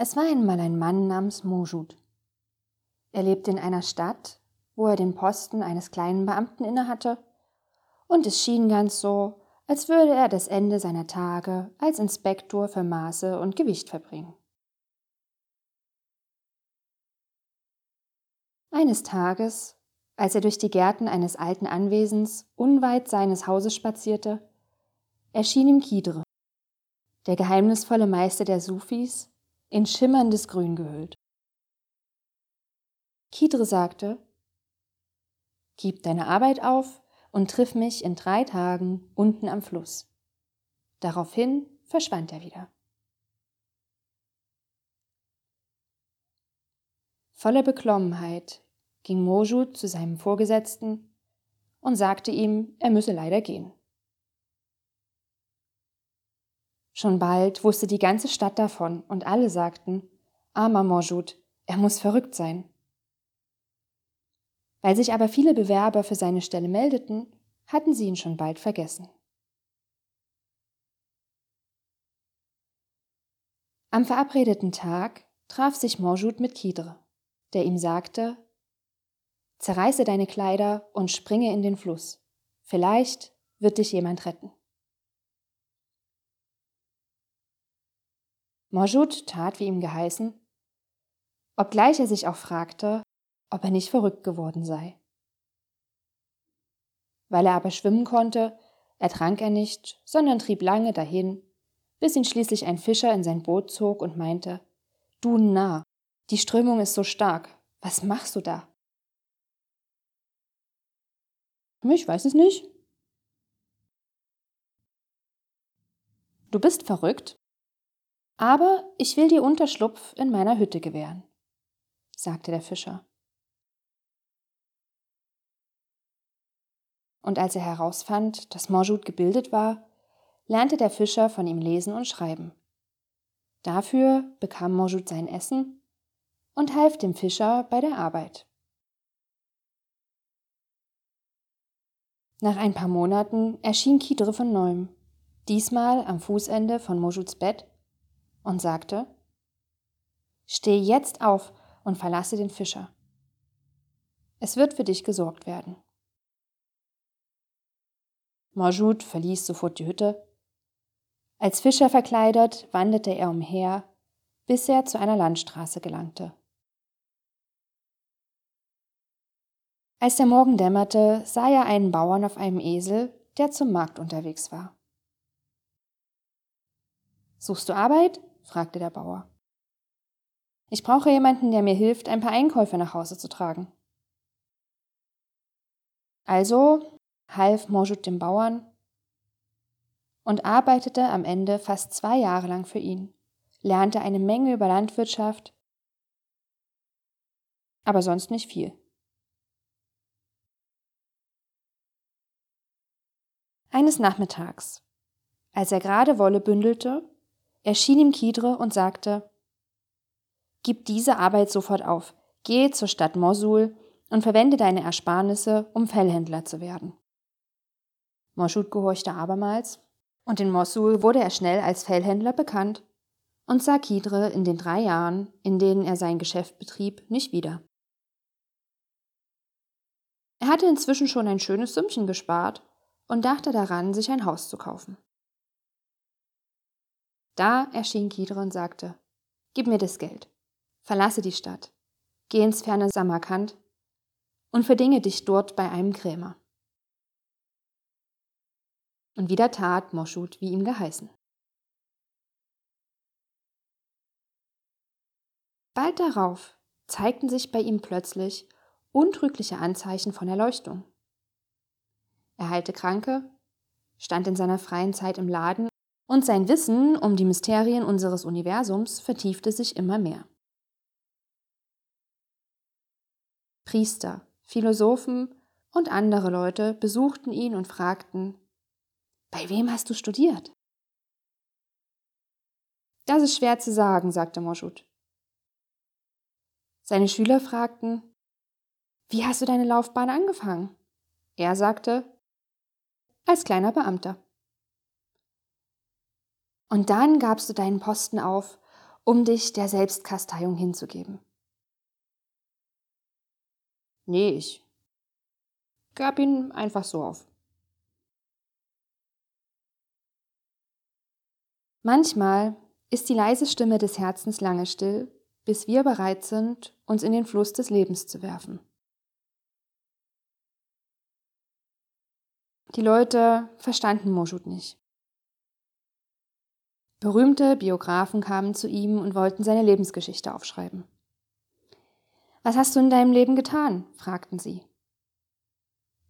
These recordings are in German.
Es war einmal ein Mann namens Mojud. Er lebte in einer Stadt, wo er den Posten eines kleinen Beamten innehatte, und es schien ganz so, als würde er das Ende seiner Tage als Inspektor für Maße und Gewicht verbringen. Eines Tages, als er durch die Gärten eines alten Anwesens unweit seines Hauses spazierte, erschien ihm Kidre, der geheimnisvolle Meister der Sufis, in schimmerndes Grün gehüllt. Kidre sagte, Gib deine Arbeit auf und triff mich in drei Tagen unten am Fluss. Daraufhin verschwand er wieder. Voller Beklommenheit ging Mojud zu seinem Vorgesetzten und sagte ihm, er müsse leider gehen. Schon bald wusste die ganze Stadt davon und alle sagten, armer Morjud, er muss verrückt sein. Weil sich aber viele Bewerber für seine Stelle meldeten, hatten sie ihn schon bald vergessen. Am verabredeten Tag traf sich Morjud mit Kidre, der ihm sagte, Zerreiße deine Kleider und springe in den Fluss. Vielleicht wird dich jemand retten. Morjud tat, wie ihm geheißen, obgleich er sich auch fragte, ob er nicht verrückt geworden sei. Weil er aber schwimmen konnte, ertrank er nicht, sondern trieb lange dahin, bis ihn schließlich ein Fischer in sein Boot zog und meinte, Du Narr, die Strömung ist so stark, was machst du da? Ich weiß es nicht. Du bist verrückt? Aber ich will dir Unterschlupf in meiner Hütte gewähren, sagte der Fischer. Und als er herausfand, dass Morjud gebildet war, lernte der Fischer von ihm lesen und schreiben. Dafür bekam Morjud sein Essen und half dem Fischer bei der Arbeit. Nach ein paar Monaten erschien Kidre von neuem, diesmal am Fußende von Mojuds Bett und sagte, Steh jetzt auf und verlasse den Fischer. Es wird für dich gesorgt werden. Majud verließ sofort die Hütte. Als Fischer verkleidet wanderte er umher, bis er zu einer Landstraße gelangte. Als der Morgen dämmerte, sah er einen Bauern auf einem Esel, der zum Markt unterwegs war. Suchst du Arbeit? Fragte der Bauer. Ich brauche jemanden, der mir hilft, ein paar Einkäufe nach Hause zu tragen. Also half Morjut dem Bauern und arbeitete am Ende fast zwei Jahre lang für ihn, lernte eine Menge über Landwirtschaft, aber sonst nicht viel. Eines Nachmittags, als er gerade Wolle bündelte, erschien ihm Kidre und sagte, Gib diese Arbeit sofort auf, geh zur Stadt Mosul und verwende deine Ersparnisse, um Fellhändler zu werden. Moschud gehorchte abermals, und in Mosul wurde er schnell als Fellhändler bekannt und sah Kidre in den drei Jahren, in denen er sein Geschäft betrieb, nicht wieder. Er hatte inzwischen schon ein schönes Sümmchen gespart und dachte daran, sich ein Haus zu kaufen. Da erschien Kidre und sagte, Gib mir das Geld, verlasse die Stadt, geh ins ferne Samarkand und verdinge dich dort bei einem Krämer. Und wieder tat Moschud, wie ihm geheißen. Bald darauf zeigten sich bei ihm plötzlich untrügliche Anzeichen von Erleuchtung. Er heilte Kranke, stand in seiner freien Zeit im Laden und sein Wissen um die Mysterien unseres Universums vertiefte sich immer mehr. Priester, Philosophen und andere Leute besuchten ihn und fragten, bei wem hast du studiert? Das ist schwer zu sagen, sagte Moschut. Seine Schüler fragten, wie hast du deine Laufbahn angefangen? Er sagte, als kleiner Beamter. Und dann gabst du deinen Posten auf um dich der Selbstkasteiung hinzugeben. Nee, ich gab ihn einfach so auf. Manchmal ist die leise Stimme des Herzens lange still, bis wir bereit sind, uns in den Fluss des Lebens zu werfen. Die Leute verstanden Moschut nicht. Berühmte Biografen kamen zu ihm und wollten seine Lebensgeschichte aufschreiben. Was hast du in deinem Leben getan? fragten sie.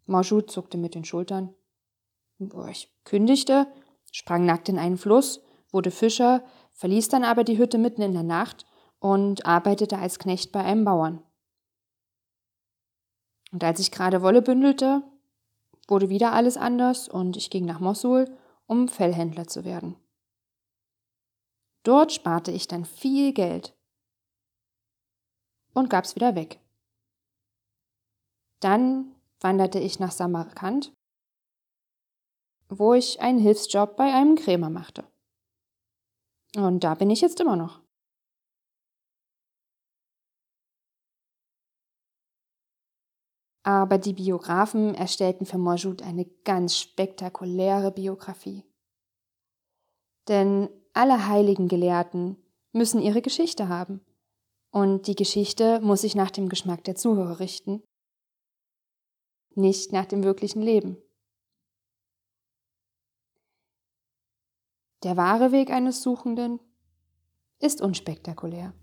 Moschut zuckte mit den Schultern. Ich kündigte, sprang nackt in einen Fluss, wurde Fischer, verließ dann aber die Hütte mitten in der Nacht und arbeitete als Knecht bei einem Bauern. Und als ich gerade Wolle bündelte, wurde wieder alles anders und ich ging nach Mossul, um Fellhändler zu werden. Dort sparte ich dann viel Geld und gab's wieder weg. Dann wanderte ich nach Samarkand, wo ich einen Hilfsjob bei einem Krämer machte. Und da bin ich jetzt immer noch. Aber die Biografen erstellten für Mojoud eine ganz spektakuläre Biografie. Denn alle heiligen Gelehrten müssen ihre Geschichte haben. Und die Geschichte muss sich nach dem Geschmack der Zuhörer richten, nicht nach dem wirklichen Leben. Der wahre Weg eines Suchenden ist unspektakulär.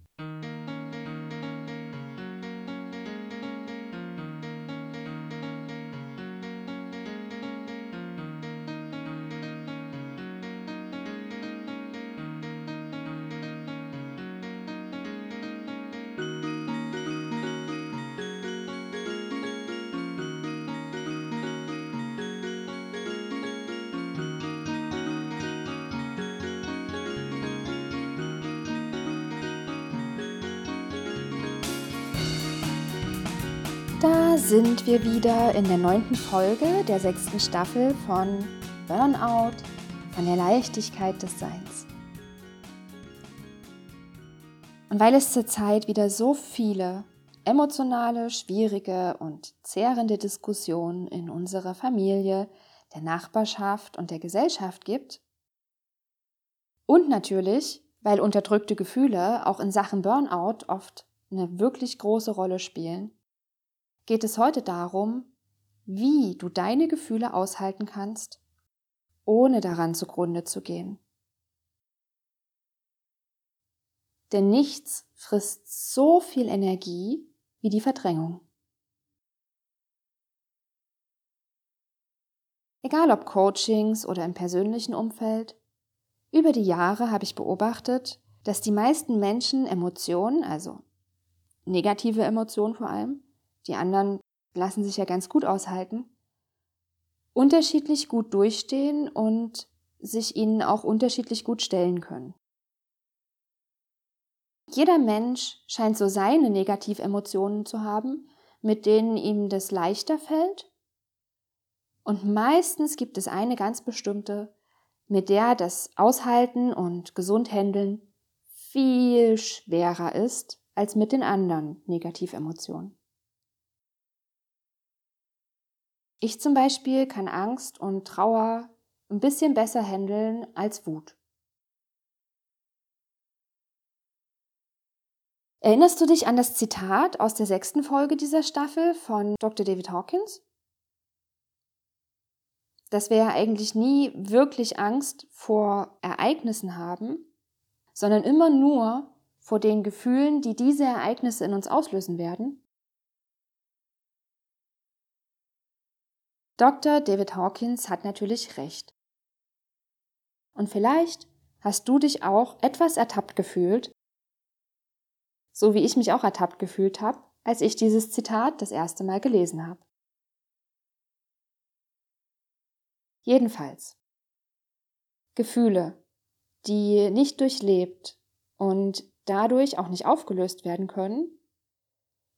Sind wir wieder in der neunten Folge der sechsten Staffel von Burnout, von der Leichtigkeit des Seins. Und weil es zurzeit wieder so viele emotionale, schwierige und zehrende Diskussionen in unserer Familie, der Nachbarschaft und der Gesellschaft gibt, und natürlich, weil unterdrückte Gefühle auch in Sachen Burnout oft eine wirklich große Rolle spielen, geht es heute darum, wie du deine Gefühle aushalten kannst, ohne daran zugrunde zu gehen. Denn nichts frisst so viel Energie wie die Verdrängung. Egal ob Coachings oder im persönlichen Umfeld, über die Jahre habe ich beobachtet, dass die meisten Menschen Emotionen, also negative Emotionen vor allem, die anderen lassen sich ja ganz gut aushalten, unterschiedlich gut durchstehen und sich ihnen auch unterschiedlich gut stellen können. Jeder Mensch scheint so seine Negativemotionen zu haben, mit denen ihm das leichter fällt. Und meistens gibt es eine ganz bestimmte, mit der das Aushalten und gesund handeln viel schwerer ist als mit den anderen Negativemotionen. Ich zum Beispiel kann Angst und Trauer ein bisschen besser handeln als Wut. Erinnerst du dich an das Zitat aus der sechsten Folge dieser Staffel von Dr. David Hawkins? Dass wir ja eigentlich nie wirklich Angst vor Ereignissen haben, sondern immer nur vor den Gefühlen, die diese Ereignisse in uns auslösen werden Dr. David Hawkins hat natürlich recht. Und vielleicht hast du dich auch etwas ertappt gefühlt, so wie ich mich auch ertappt gefühlt habe, als ich dieses Zitat das erste Mal gelesen habe. Jedenfalls. Gefühle, die nicht durchlebt und dadurch auch nicht aufgelöst werden können,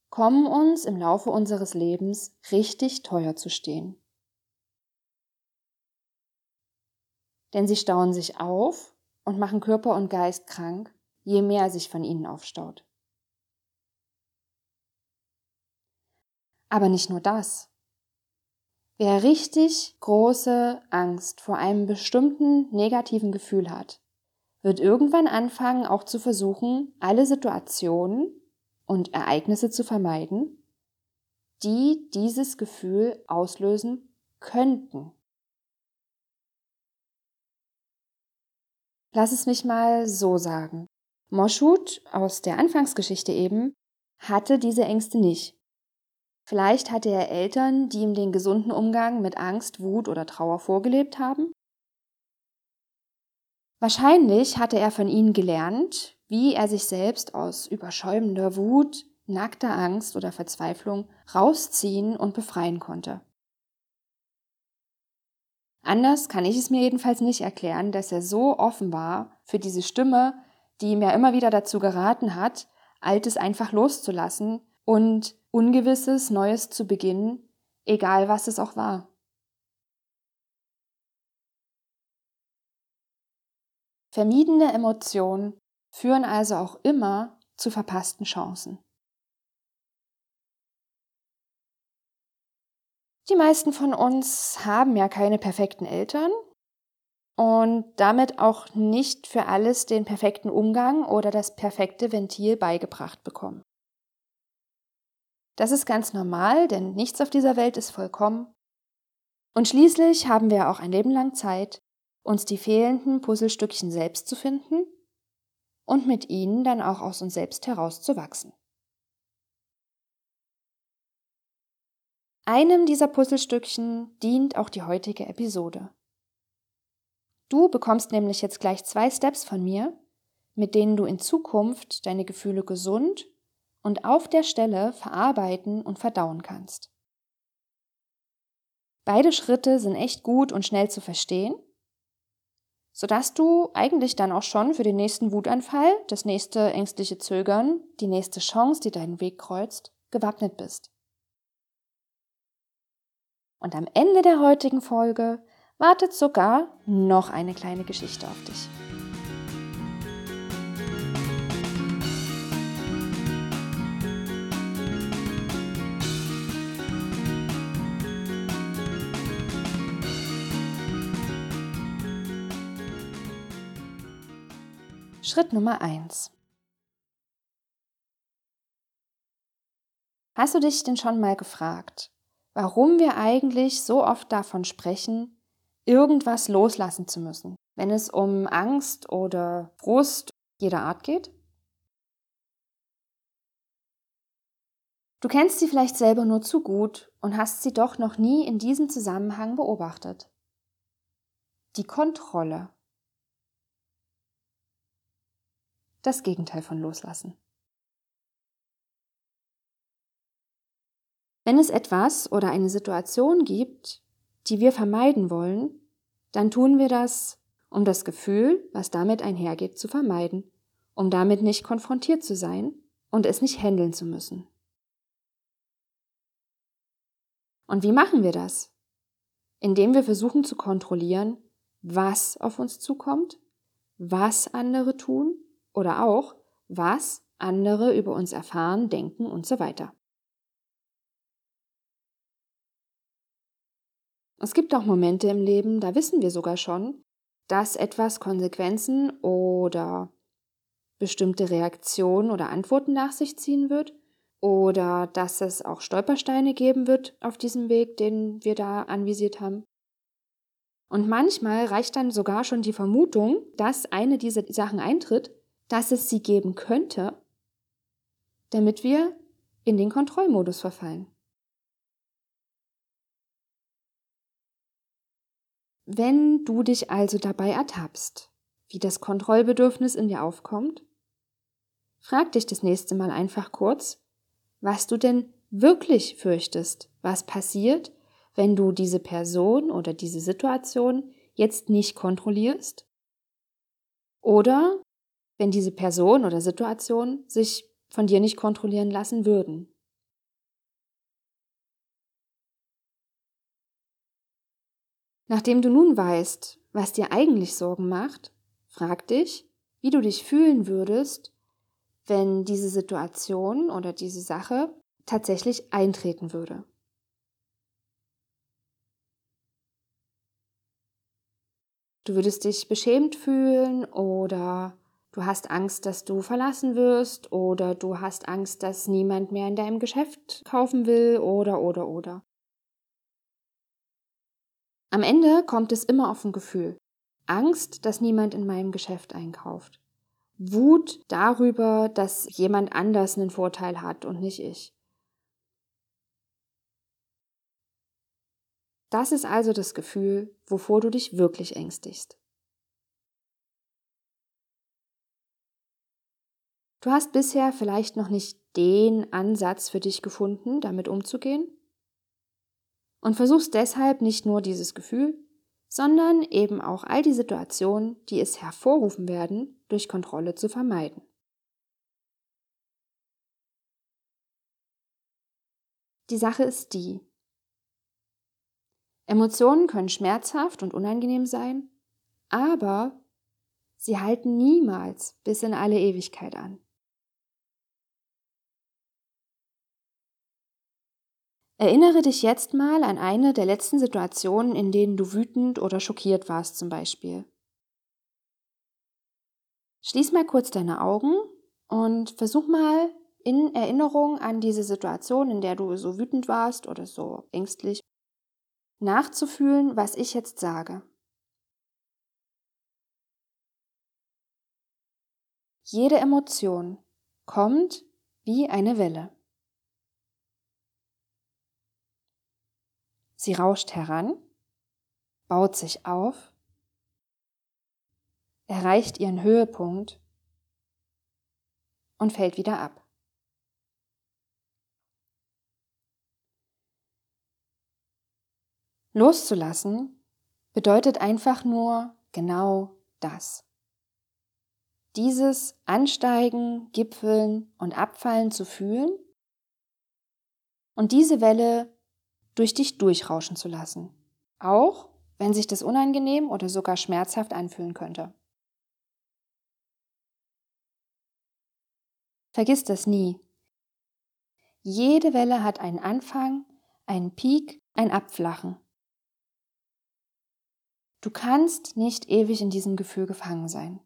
kommen uns im Laufe unseres Lebens richtig teuer zu stehen. Denn sie stauen sich auf und machen Körper und Geist krank, je mehr sich von ihnen aufstaut. Aber nicht nur das. Wer richtig große Angst vor einem bestimmten negativen Gefühl hat, wird irgendwann anfangen, auch zu versuchen, alle Situationen und Ereignisse zu vermeiden, die dieses Gefühl auslösen könnten. Lass es mich mal so sagen. Moschut aus der Anfangsgeschichte eben hatte diese Ängste nicht. Vielleicht hatte er Eltern, die ihm den gesunden Umgang mit Angst, Wut oder Trauer vorgelebt haben. Wahrscheinlich hatte er von ihnen gelernt, wie er sich selbst aus überschäumender Wut, nackter Angst oder Verzweiflung rausziehen und befreien konnte. Anders kann ich es mir jedenfalls nicht erklären, dass er so offen war für diese Stimme, die ihm ja immer wieder dazu geraten hat, Altes einfach loszulassen und Ungewisses, Neues zu beginnen, egal was es auch war. Vermiedene Emotionen führen also auch immer zu verpassten Chancen. Die meisten von uns haben ja keine perfekten Eltern und damit auch nicht für alles den perfekten Umgang oder das perfekte Ventil beigebracht bekommen. Das ist ganz normal, denn nichts auf dieser Welt ist vollkommen. Und schließlich haben wir auch ein Leben lang Zeit, uns die fehlenden Puzzlestückchen selbst zu finden und mit ihnen dann auch aus uns selbst herauszuwachsen. Einem dieser Puzzlestückchen dient auch die heutige Episode. Du bekommst nämlich jetzt gleich zwei Steps von mir, mit denen du in Zukunft deine Gefühle gesund und auf der Stelle verarbeiten und verdauen kannst. Beide Schritte sind echt gut und schnell zu verstehen, sodass du eigentlich dann auch schon für den nächsten Wutanfall, das nächste ängstliche Zögern, die nächste Chance, die deinen Weg kreuzt, gewappnet bist. Und am Ende der heutigen Folge wartet sogar noch eine kleine Geschichte auf dich. Schritt Nummer 1. Hast du dich denn schon mal gefragt, warum wir eigentlich so oft davon sprechen, irgendwas loslassen zu müssen, wenn es um Angst oder Frust jeder Art geht? Du kennst sie vielleicht selber nur zu gut und hast sie doch noch nie in diesem Zusammenhang beobachtet. Die Kontrolle. das Gegenteil von loslassen. Wenn es etwas oder eine Situation gibt, die wir vermeiden wollen, dann tun wir das, um das Gefühl, was damit einhergeht, zu vermeiden, um damit nicht konfrontiert zu sein und es nicht handeln zu müssen. Und wie machen wir das? Indem wir versuchen zu kontrollieren, was auf uns zukommt, was andere tun oder auch, was andere über uns erfahren, denken und so weiter. Es gibt auch Momente im Leben, da wissen wir sogar schon, dass etwas Konsequenzen oder bestimmte Reaktionen oder Antworten nach sich ziehen wird oder dass es auch Stolpersteine geben wird auf diesem Weg, den wir da anvisiert haben. Und manchmal reicht dann sogar schon die Vermutung, dass eine dieser Sachen eintritt, dass es sie geben könnte, damit wir in den Kontrollmodus verfallen. Wenn du dich also dabei ertappst, wie das Kontrollbedürfnis in dir aufkommt, frag dich das nächste Mal einfach kurz, was du denn wirklich fürchtest, was passiert, wenn du diese Person oder diese Situation jetzt nicht kontrollierst? Oder wenn diese Person oder Situation sich von dir nicht kontrollieren lassen würden. Nachdem du nun weißt, was dir eigentlich Sorgen macht, frag dich, wie du dich fühlen würdest, wenn diese Situation oder diese Sache tatsächlich eintreten würde. Du würdest dich beschämt fühlen oder du hast Angst, dass du verlassen wirst oder du hast Angst, dass niemand mehr in deinem Geschäft kaufen will oder oder oder. Am Ende kommt es immer auf ein Gefühl. Angst, dass niemand in meinem Geschäft einkauft. Wut darüber, dass jemand anders einen Vorteil hat und nicht ich. Das ist also das Gefühl, wovor du dich wirklich ängstigst. Du hast bisher vielleicht noch nicht den Ansatz für dich gefunden, damit umzugehen und versuchst deshalb nicht nur dieses Gefühl, sondern eben auch all die Situationen, die es hervorrufen werden, durch Kontrolle zu vermeiden. Die Sache ist die, Emotionen können schmerzhaft und unangenehm sein, aber sie halten niemals bis in alle Ewigkeit an. Erinnere dich jetzt mal an eine der letzten Situationen, in denen du wütend oder schockiert warst zum Beispiel. Schließ mal kurz deine Augen und versuch mal in Erinnerung an diese Situation, in der du so wütend warst oder so ängstlich nachzufühlen, was ich jetzt sage. Jede Emotion kommt wie eine Welle. Sie rauscht heran, baut sich auf, erreicht ihren Höhepunkt und fällt wieder ab. Loszulassen bedeutet einfach nur genau das. Dieses Ansteigen, Gipfeln und Abfallen zu fühlen und diese Welle durch dich durchrauschen zu lassen, auch wenn sich das unangenehm oder sogar schmerzhaft anfühlen könnte. Vergiss das nie. Jede Welle hat einen Anfang, einen Peak, ein Abflachen. Du kannst nicht ewig in diesem Gefühl gefangen sein.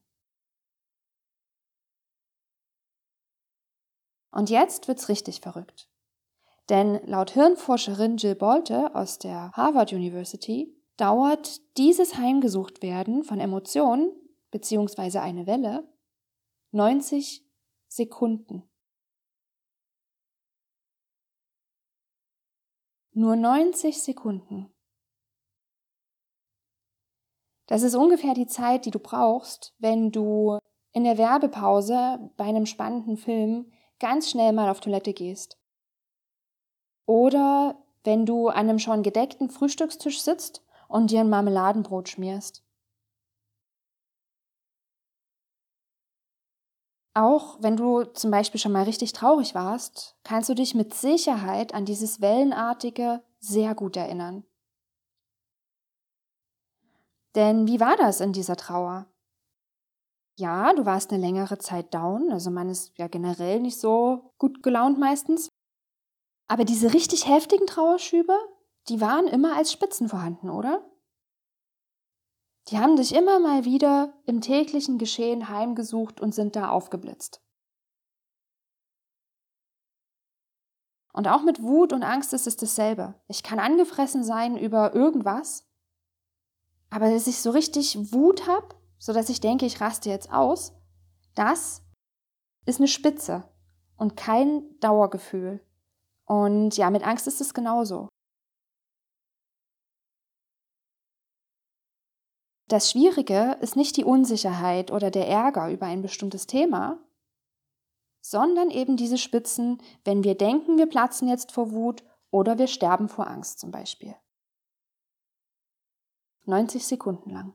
Und jetzt wird's richtig verrückt. Denn laut Hirnforscherin Jill Bolte aus der Harvard University dauert dieses Heimgesuchtwerden von Emotionen bzw. eine Welle 90 Sekunden. Nur 90 Sekunden. Das ist ungefähr die Zeit, die du brauchst, wenn du in der Werbepause bei einem spannenden Film ganz schnell mal auf Toilette gehst. Oder wenn du an einem schon gedeckten Frühstückstisch sitzt und dir ein Marmeladenbrot schmierst. Auch wenn du zum Beispiel schon mal richtig traurig warst, kannst du dich mit Sicherheit an dieses Wellenartige sehr gut erinnern. Denn wie war das in dieser Trauer? Ja, du warst eine längere Zeit down, also man ist ja generell nicht so gut gelaunt meistens. Aber diese richtig heftigen Trauerschübe, die waren immer als Spitzen vorhanden, oder? Die haben dich immer mal wieder im täglichen Geschehen heimgesucht und sind da aufgeblitzt. Und auch mit Wut und Angst ist es dasselbe. Ich kann angefressen sein über irgendwas aber dass ich so richtig Wut habe, so dass ich denke, ich raste jetzt aus, das ist eine Spitze und kein Dauergefühl. Und ja, mit Angst ist es genauso. Das Schwierige ist nicht die Unsicherheit oder der Ärger über ein bestimmtes Thema, sondern eben diese Spitzen, wenn wir denken, wir platzen jetzt vor Wut oder wir sterben vor Angst zum Beispiel. 90 Sekunden lang.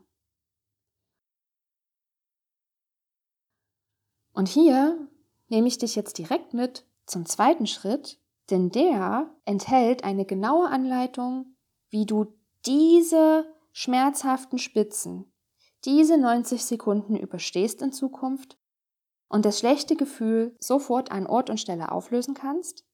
Und hier nehme ich dich jetzt direkt mit zum zweiten Schritt, denn der enthält eine genaue Anleitung, wie du diese schmerzhaften Spitzen, diese 90 Sekunden überstehst in Zukunft und das schlechte Gefühl sofort an Ort und Stelle auflösen kannst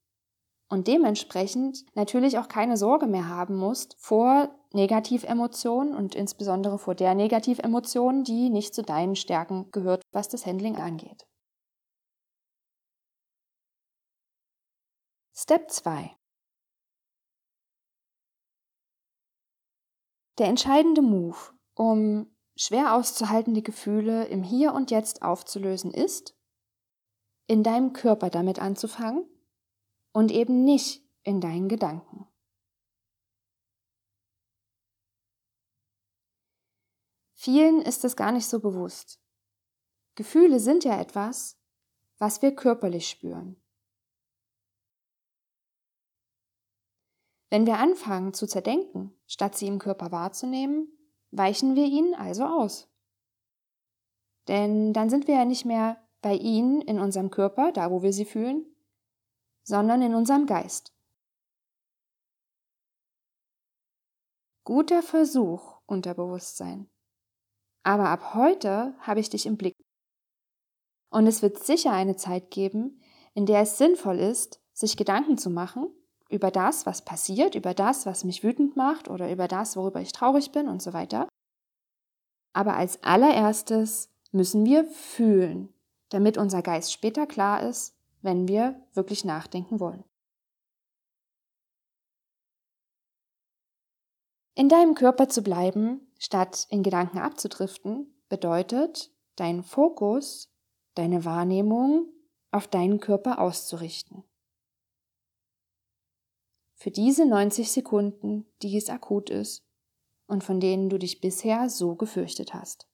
und dementsprechend natürlich auch keine Sorge mehr haben musst vor Negativemotionen und insbesondere vor der Negativemotion, die nicht zu deinen Stärken gehört, was das Handling angeht. Step 2. Der entscheidende Move, um schwer auszuhaltende Gefühle im Hier und Jetzt aufzulösen, ist, in deinem Körper damit anzufangen und eben nicht in deinen Gedanken. Vielen ist es gar nicht so bewusst. Gefühle sind ja etwas, was wir körperlich spüren. Wenn wir anfangen zu zerdenken, statt sie im Körper wahrzunehmen, weichen wir ihnen also aus. Denn dann sind wir ja nicht mehr bei ihnen in unserem Körper, da wo wir sie fühlen, sondern in unserem Geist. Guter Versuch, Unterbewusstsein. Aber ab heute habe ich dich im Blick. Und es wird sicher eine Zeit geben, in der es sinnvoll ist, sich Gedanken zu machen über das, was passiert, über das, was mich wütend macht oder über das, worüber ich traurig bin und so weiter. Aber als allererstes müssen wir fühlen, damit unser Geist später klar ist, wenn wir wirklich nachdenken wollen. In deinem Körper zu bleiben, statt in Gedanken abzudriften, bedeutet, deinen Fokus, deine Wahrnehmung auf deinen Körper auszurichten. Für diese 90 Sekunden, die es akut ist und von denen du dich bisher so gefürchtet hast.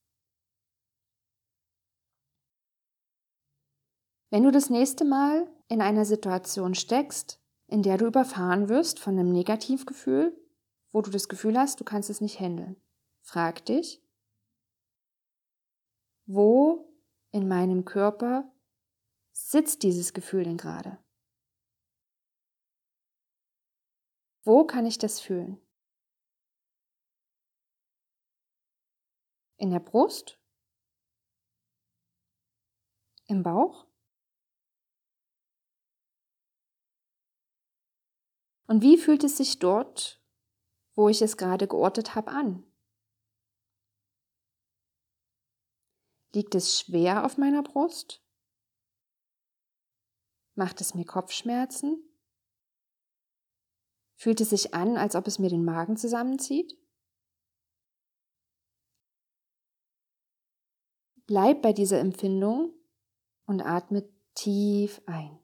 Wenn du das nächste Mal in einer Situation steckst, in der du überfahren wirst von einem Negativgefühl, wo du das Gefühl hast, du kannst es nicht handeln, frag dich, wo in meinem Körper sitzt dieses Gefühl denn gerade? Wo kann ich das fühlen? In der Brust? Im Bauch? Und wie fühlt es sich dort, wo ich es gerade geortet habe, an? Liegt es schwer auf meiner Brust? Macht es mir Kopfschmerzen? Fühlt es sich an, als ob es mir den Magen zusammenzieht? Bleib bei dieser Empfindung und atme tief ein.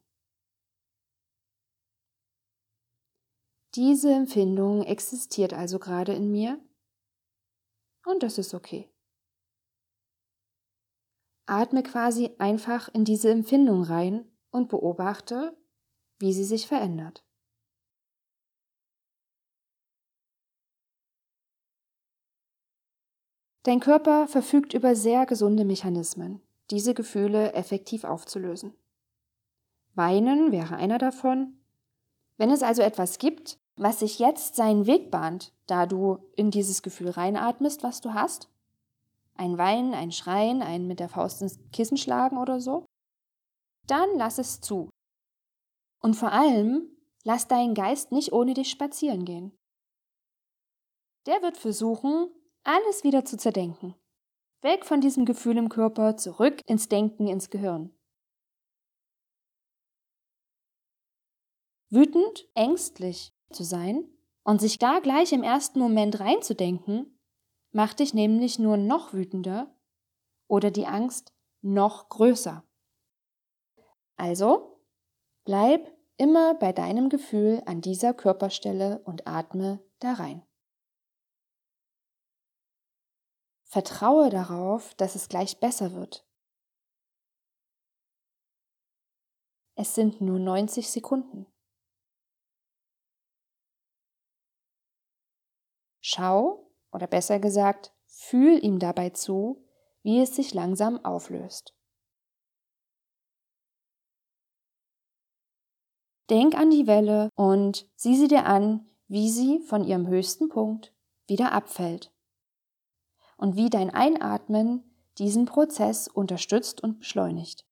Diese Empfindung existiert also gerade in mir und das ist okay. Atme quasi einfach in diese Empfindung rein und beobachte, wie sie sich verändert. Dein Körper verfügt über sehr gesunde Mechanismen, diese Gefühle effektiv aufzulösen. Weinen wäre einer davon. Wenn es also etwas gibt, was sich jetzt seinen Weg bahnt, da du in dieses Gefühl reinatmest, was du hast? Ein Weinen, ein Schreien, ein mit der Faust ins Kissen schlagen oder so? Dann lass es zu. Und vor allem, lass deinen Geist nicht ohne dich spazieren gehen. Der wird versuchen, alles wieder zu zerdenken. Weg von diesem Gefühl im Körper, zurück ins Denken, ins Gehirn. Wütend, ängstlich, zu sein und sich da gleich im ersten Moment reinzudenken, macht dich nämlich nur noch wütender oder die Angst noch größer. Also, bleib immer bei deinem Gefühl an dieser Körperstelle und atme da rein. Vertraue darauf, dass es gleich besser wird. Es sind nur 90 Sekunden. Schau, oder besser gesagt, fühl ihm dabei zu, wie es sich langsam auflöst. Denk an die Welle und sieh sie dir an, wie sie von ihrem höchsten Punkt wieder abfällt. Und wie dein Einatmen diesen Prozess unterstützt und beschleunigt.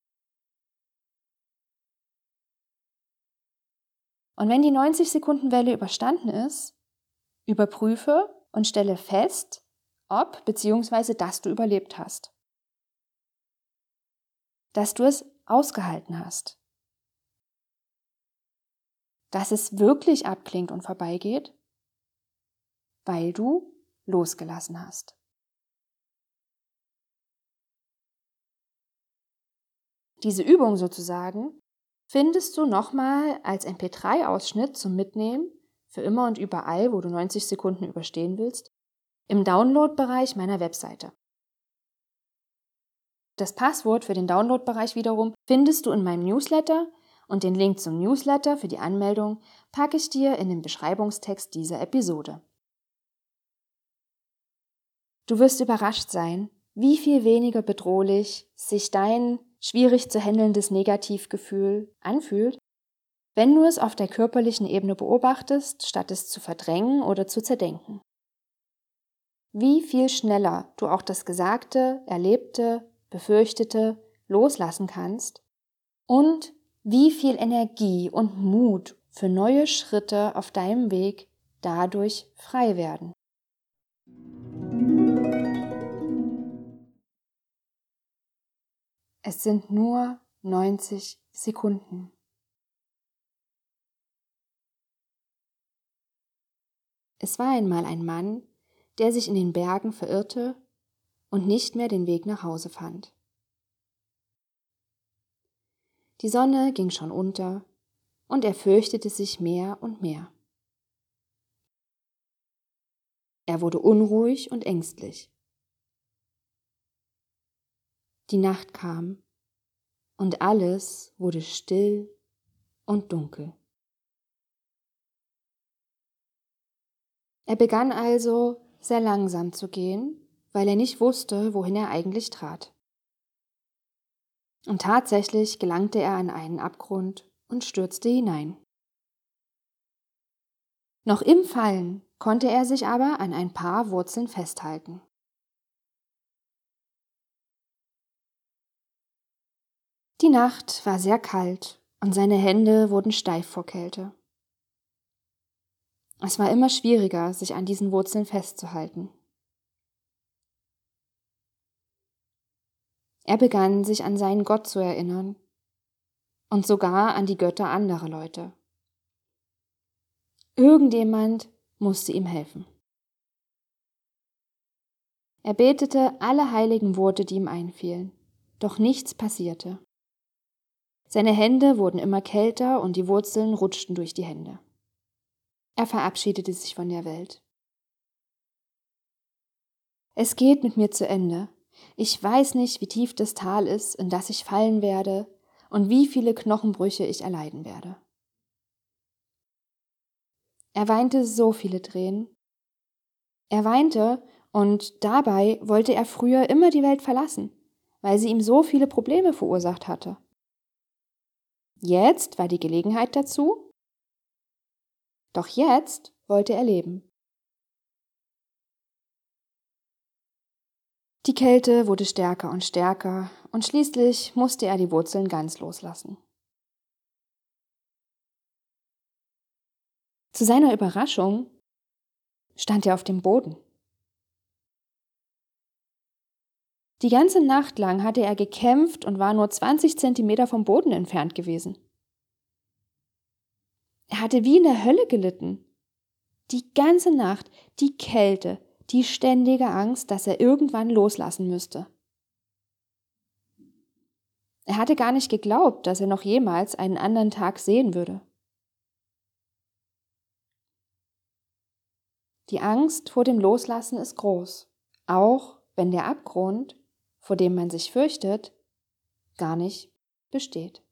Und wenn die 90 Sekunden Welle überstanden ist, überprüfe und stelle fest, ob bzw. dass du überlebt hast. Dass du es ausgehalten hast. Dass es wirklich abklingt und vorbeigeht, weil du losgelassen hast. Diese Übung sozusagen findest du nochmal als MP3-Ausschnitt zum Mitnehmen für immer und überall, wo du 90 Sekunden überstehen willst, im Download-Bereich meiner Webseite. Das Passwort für den Download-Bereich wiederum findest du in meinem Newsletter und den Link zum Newsletter für die Anmeldung packe ich dir in den Beschreibungstext dieser Episode. Du wirst überrascht sein, wie viel weniger bedrohlich sich dein schwierig zu handelndes Negativgefühl anfühlt, wenn du es auf der körperlichen Ebene beobachtest, statt es zu verdrängen oder zu zerdenken. Wie viel schneller du auch das Gesagte, Erlebte, Befürchtete loslassen kannst und wie viel Energie und Mut für neue Schritte auf deinem Weg dadurch frei werden. Es sind nur 90 Sekunden. Es war einmal ein Mann, der sich in den Bergen verirrte und nicht mehr den Weg nach Hause fand. Die Sonne ging schon unter und er fürchtete sich mehr und mehr. Er wurde unruhig und ängstlich. Die Nacht kam und alles wurde still und dunkel. Er begann also sehr langsam zu gehen, weil er nicht wusste, wohin er eigentlich trat. Und tatsächlich gelangte er an einen Abgrund und stürzte hinein. Noch im Fallen konnte er sich aber an ein paar Wurzeln festhalten. Die Nacht war sehr kalt und seine Hände wurden steif vor Kälte. Es war immer schwieriger, sich an diesen Wurzeln festzuhalten. Er begann sich an seinen Gott zu erinnern und sogar an die Götter anderer Leute. Irgendjemand musste ihm helfen. Er betete alle heiligen Worte, die ihm einfielen, doch nichts passierte. Seine Hände wurden immer kälter und die Wurzeln rutschten durch die Hände. Er verabschiedete sich von der Welt. Es geht mit mir zu Ende. Ich weiß nicht, wie tief das Tal ist, in das ich fallen werde und wie viele Knochenbrüche ich erleiden werde. Er weinte so viele Tränen. Er weinte und dabei wollte er früher immer die Welt verlassen, weil sie ihm so viele Probleme verursacht hatte. Jetzt war die Gelegenheit dazu. Doch jetzt wollte er leben. Die Kälte wurde stärker und stärker, und schließlich musste er die Wurzeln ganz loslassen. Zu seiner Überraschung stand er auf dem Boden. Die ganze Nacht lang hatte er gekämpft und war nur 20 Zentimeter vom Boden entfernt gewesen. Er hatte wie in der Hölle gelitten. Die ganze Nacht, die Kälte, die ständige Angst, dass er irgendwann loslassen müsste. Er hatte gar nicht geglaubt, dass er noch jemals einen anderen Tag sehen würde. Die Angst vor dem Loslassen ist groß, auch wenn der Abgrund vor dem man sich fürchtet, gar nicht besteht.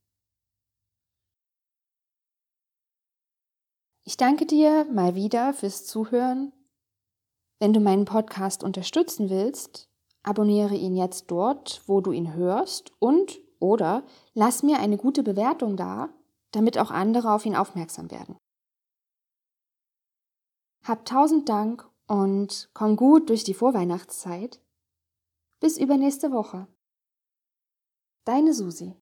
Ich danke dir mal wieder fürs Zuhören. Wenn du meinen Podcast unterstützen willst, abonniere ihn jetzt dort, wo du ihn hörst und oder lass mir eine gute Bewertung da, damit auch andere auf ihn aufmerksam werden. Hab tausend Dank und komm gut durch die Vorweihnachtszeit. Bis übernächste Woche. Deine Susi.